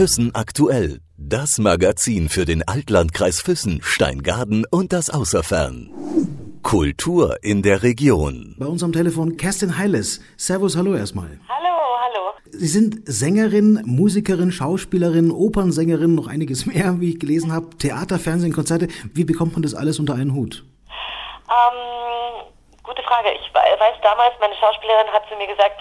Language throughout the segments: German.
Füssen aktuell. Das Magazin für den Altlandkreis Füssen, Steingaden und das Außerfern. Kultur in der Region. Bei uns am Telefon Kerstin Heiles. Servus, hallo erstmal. Hallo, hallo. Sie sind Sängerin, Musikerin, Schauspielerin, Opernsängerin, noch einiges mehr, wie ich gelesen habe. Theater, Fernsehen, Konzerte. Wie bekommt man das alles unter einen Hut? Ähm, gute Frage. Ich weiß damals, meine Schauspielerin hat zu mir gesagt,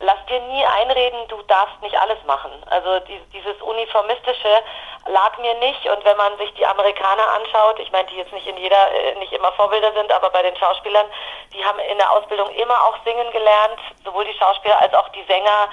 lass dir nie einreden, du darfst nicht alles machen. Also die, dieses Uniformistische lag mir nicht und wenn man sich die Amerikaner anschaut, ich meine, die jetzt nicht in jeder, äh, nicht immer Vorbilder sind, aber bei den Schauspielern, die haben in der Ausbildung immer auch singen gelernt, sowohl die Schauspieler als auch die Sänger,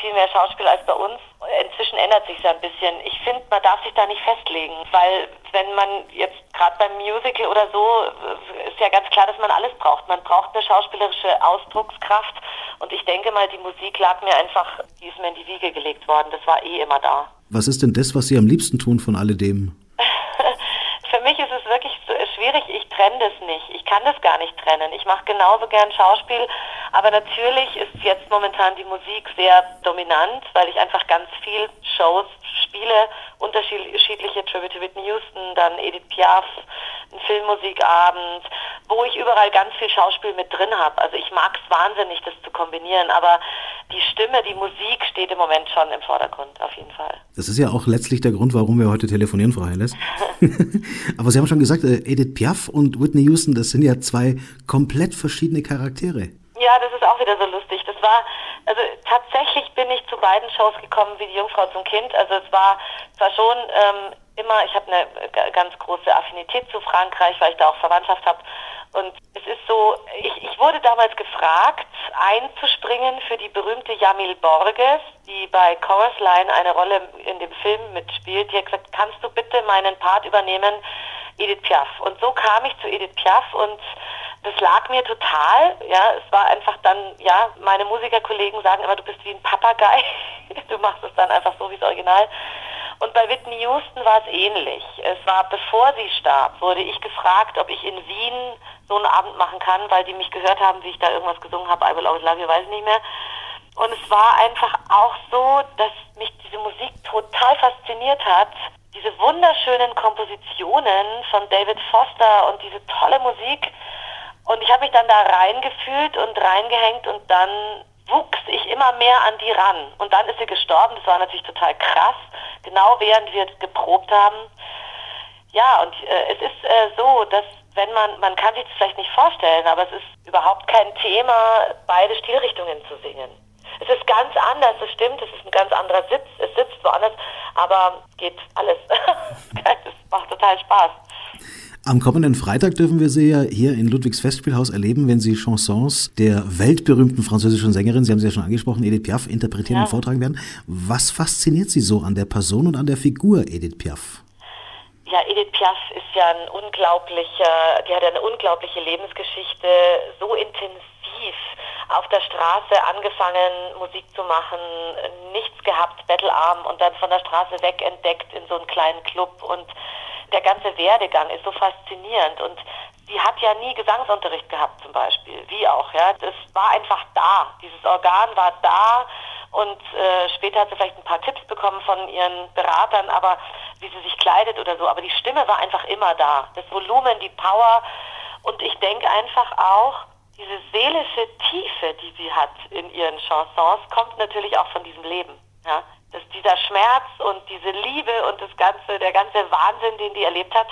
viel mehr Schauspiel als bei uns. Inzwischen ändert sich ja ein bisschen. Ich finde, man darf sich da nicht festlegen, weil wenn man jetzt gerade beim Musical oder so, äh, ist ja ganz klar, dass man alles braucht. Man braucht eine schauspielerische Ausdruckskraft und ich denke mal, die Musik lag mir einfach, die ist mir in die Wiege gelegt worden. Das war eh immer da. Was ist denn das, was Sie am liebsten tun von alledem? Für mich ist es wirklich schwierig. Ich trenne das nicht. Ich kann das gar nicht trennen. Ich mache genauso gern Schauspiel, aber natürlich ist jetzt momentan die Musik sehr dominant, weil ich einfach ganz viel Shows spiele, unterschiedliche Tribute to Whitney Houston, dann Edith Piaf, ein Filmmusikabend, wo ich überall ganz viel Schauspiel mit drin habe. Also ich mag es wahnsinnig, das zu kombinieren, aber die Stimme, die Musik steht im Moment schon im Vordergrund, auf jeden Fall. Das ist ja auch letztlich der Grund, warum wir heute telefonieren, Frau Heiles. aber Sie haben schon gesagt, äh, Edith Piaf und Whitney Houston, das sind ja zwei komplett verschiedene Charaktere. Ja, das ist auch wieder so lustig. War, also tatsächlich bin ich zu beiden Shows gekommen wie die Jungfrau zum Kind. Also es war zwar schon ähm, immer, ich habe eine ganz große Affinität zu Frankreich, weil ich da auch Verwandtschaft habe. Und es ist so, ich, ich wurde damals gefragt, einzuspringen für die berühmte Jamil Borges, die bei Chorus Line eine Rolle in dem Film mitspielt. Die hat gesagt, kannst du bitte meinen Part übernehmen, Edith Piaf. Und so kam ich zu Edith Piaf und das lag mir total. Ja, es war einfach dann, ja, meine Musikerkollegen sagen immer, du bist wie ein Papagei. du machst es dann einfach so wie das Original. Und bei Whitney Houston war es ähnlich. Es war, bevor sie starb, wurde ich gefragt, ob ich in Wien so einen Abend machen kann, weil die mich gehört haben, wie ich da irgendwas gesungen habe, I Will Always Love You, weiß ich nicht mehr. Und es war einfach auch so, dass mich diese Musik total fasziniert hat. Diese wunderschönen Kompositionen von David Foster und diese tolle Musik. Und ich habe mich dann da reingefühlt und reingehängt und dann wuchs ich immer mehr an die ran. Und dann ist sie gestorben. Das war natürlich total krass. Genau während wir geprobt haben. Ja, und äh, es ist äh, so, dass wenn man, man kann sich das vielleicht nicht vorstellen, aber es ist überhaupt kein Thema, beide Stilrichtungen zu singen. Es ist ganz anders, das stimmt, es ist ein ganz anderer Sitz, es sitzt woanders, aber geht alles. es macht total Spaß. Am kommenden Freitag dürfen wir Sie ja hier in Ludwigs Festspielhaus erleben, wenn Sie Chansons der weltberühmten französischen Sängerin, Sie haben sie ja schon angesprochen, Edith Piaf, interpretieren ja. und vortragen werden. Was fasziniert Sie so an der Person und an der Figur Edith Piaf? Ja, Edith Piaf ist ja ein unglaublicher, die hat eine unglaubliche Lebensgeschichte, so intensiv auf der Straße angefangen, Musik zu machen, nichts gehabt, bettelarm und dann von der Straße weg entdeckt in so einen kleinen Club und der ganze Werdegang ist so faszinierend und sie hat ja nie Gesangsunterricht gehabt zum Beispiel, wie auch, ja. Das war einfach da. Dieses Organ war da und äh, später hat sie vielleicht ein paar Tipps bekommen von ihren Beratern, aber wie sie sich kleidet oder so. Aber die Stimme war einfach immer da. Das Volumen, die Power und ich denke einfach auch, diese seelische Tiefe, die sie hat in ihren Chansons, kommt natürlich auch von diesem Leben. Ja? Dass dieser Schmerz und diese Liebe und das ganze, der ganze Wahnsinn, den die erlebt hat,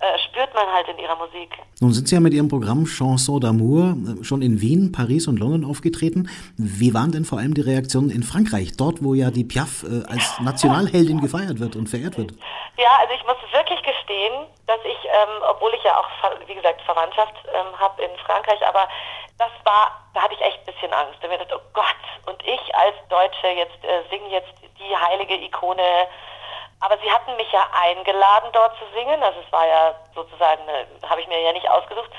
äh, spürt man halt in ihrer Musik. Nun sind Sie ja mit Ihrem Programm Chanson d'amour äh, schon in Wien, Paris und London aufgetreten. Wie waren denn vor allem die Reaktionen in Frankreich, dort wo ja die Piaf äh, als Nationalheldin gefeiert wird und verehrt wird? Ja, also ich muss wirklich gestehen, dass ich, ähm, obwohl ich ja auch, wie gesagt, Verwandtschaft ähm, habe in Frankreich, aber das war, da hatte ich echt ein bisschen Angst. Da ich gedacht, oh Gott, und ich als Deutsche jetzt äh, singe jetzt die heilige Ikone aber sie hatten mich ja eingeladen, dort zu singen. Also es war ja sozusagen, habe ich mir ja nicht ausgesucht.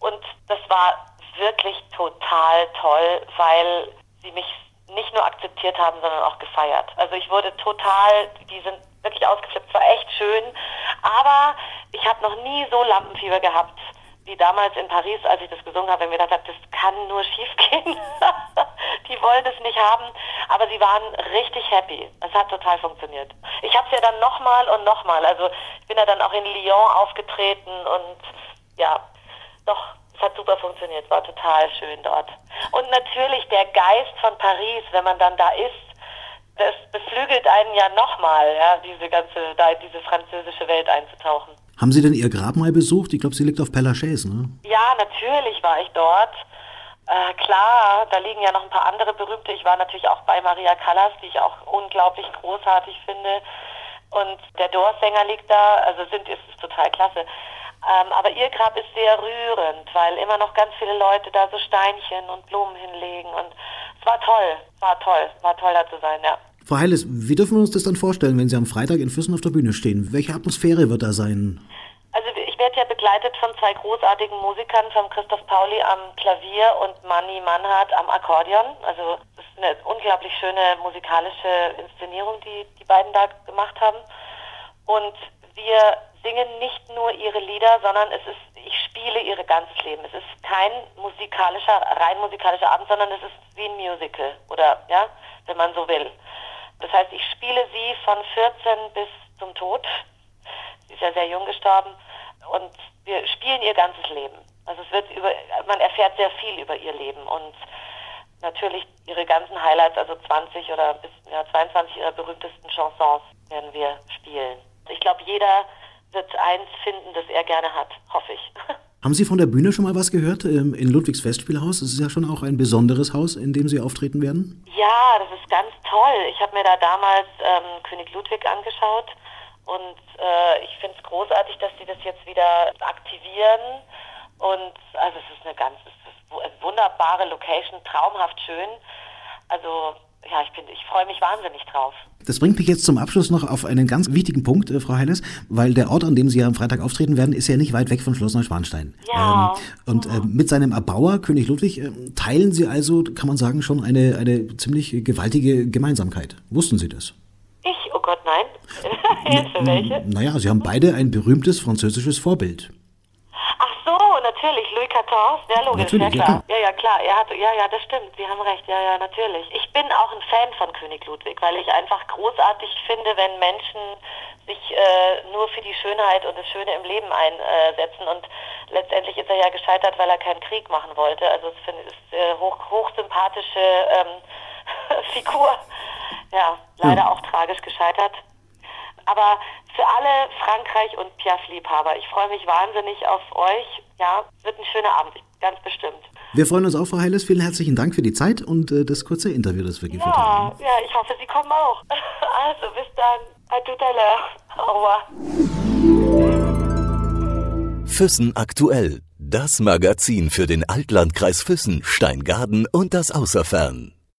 Und das war wirklich total toll, weil sie mich nicht nur akzeptiert haben, sondern auch gefeiert. Also ich wurde total, die sind wirklich ausgeflippt, war echt schön. Aber ich habe noch nie so Lampenfieber gehabt wie damals in Paris, als ich das gesungen habe, mir gedacht habe, das kann nur schief gehen. die wollen es nicht haben. Aber sie waren richtig happy. Es hat total funktioniert. Ich habe es ja dann nochmal und nochmal. Also ich bin ja dann auch in Lyon aufgetreten und ja, doch, es hat super funktioniert. War total schön dort. Und natürlich der Geist von Paris, wenn man dann da ist, das beflügelt einen ja nochmal, ja, diese ganze, da diese französische Welt einzutauchen. Haben Sie denn Ihr Grab mal besucht? Ich glaube, sie liegt auf Père Lachaise, ne? Ja, natürlich war ich dort. Äh, klar, da liegen ja noch ein paar andere berühmte. Ich war natürlich auch bei Maria Callas, die ich auch unglaublich großartig finde. Und der Doors-Sänger liegt da, also sind ist, ist total klasse. Ähm, aber ihr Grab ist sehr rührend, weil immer noch ganz viele Leute da so Steinchen und Blumen hinlegen. Und es war toll, war toll, war toll da zu sein, ja. Frau Heiles, wie dürfen wir uns das dann vorstellen, wenn Sie am Freitag in Füssen auf der Bühne stehen? Welche Atmosphäre wird da sein? Also ich werde ja begleitet von zwei großartigen Musikern, von Christoph Pauli am Klavier und Manni Mannhardt am Akkordeon. Also das ist eine unglaublich schöne musikalische Inszenierung, die die beiden da gemacht haben. Und wir singen nicht nur ihre Lieder, sondern es ist, ich spiele ihr ganzes Leben. Es ist kein musikalischer, rein musikalischer Abend, sondern es ist wie ein Musical oder ja, wenn man so will. Das heißt, ich spiele sie von 14 bis zum Tod. Sie ist ja sehr jung gestorben und wir spielen ihr ganzes Leben. Also es wird über, man erfährt sehr viel über ihr Leben und natürlich ihre ganzen Highlights, also 20 oder bis ja, 22 ihrer berühmtesten Chansons werden wir spielen. Ich glaube, jeder wird eins finden, das er gerne hat, hoffe ich. Haben Sie von der Bühne schon mal was gehört ähm, in Ludwigs Festspielhaus? Es ist ja schon auch ein besonderes Haus, in dem Sie auftreten werden. Ja, das ist ganz toll. Ich habe mir da damals ähm, König Ludwig angeschaut und äh, ich finde es großartig, dass sie das jetzt wieder aktivieren. Und also es ist eine ganz, es ist eine wunderbare Location, traumhaft schön. Also ja, ich, bin, ich freue mich wahnsinnig drauf. Das bringt mich jetzt zum Abschluss noch auf einen ganz wichtigen Punkt, äh, Frau Heiles, weil der Ort, an dem Sie ja am Freitag auftreten werden, ist ja nicht weit weg von Schloss Neuschwanstein. Ja. Ähm, und äh, mit seinem Erbauer, König Ludwig, äh, teilen Sie also, kann man sagen, schon eine, eine ziemlich gewaltige Gemeinsamkeit. Wussten Sie das? Ich? Oh Gott, nein. Hilfe, welche? Naja, Sie haben beide ein berühmtes französisches Vorbild natürlich, Louis XIV, sehr logisch, natürlich, ja klar. Ja, ja, ja, klar. Er hat, ja, ja, das stimmt. Sie haben recht, ja, ja, natürlich. Ich bin auch ein Fan von König Ludwig, weil ich einfach großartig finde, wenn Menschen sich äh, nur für die Schönheit und das Schöne im Leben einsetzen. Und letztendlich ist er ja gescheitert, weil er keinen Krieg machen wollte. Also es finde ich äh, hoch, hochsympathische ähm, Figur. Ja, leider auch tragisch gescheitert. Aber für alle Frankreich- und Piaf-Liebhaber, ich freue mich wahnsinnig auf euch. Ja, wird ein schöner Abend, ganz bestimmt. Wir freuen uns auch, Frau Heiles. Vielen herzlichen Dank für die Zeit und äh, das kurze Interview, das wir ja, geführt haben. Ja, ich hoffe, Sie kommen auch. Also, bis dann. À tout à l'heure. Au revoir. Füssen aktuell. Das Magazin für den Altlandkreis Füssen, Steingaden und das Außerfern.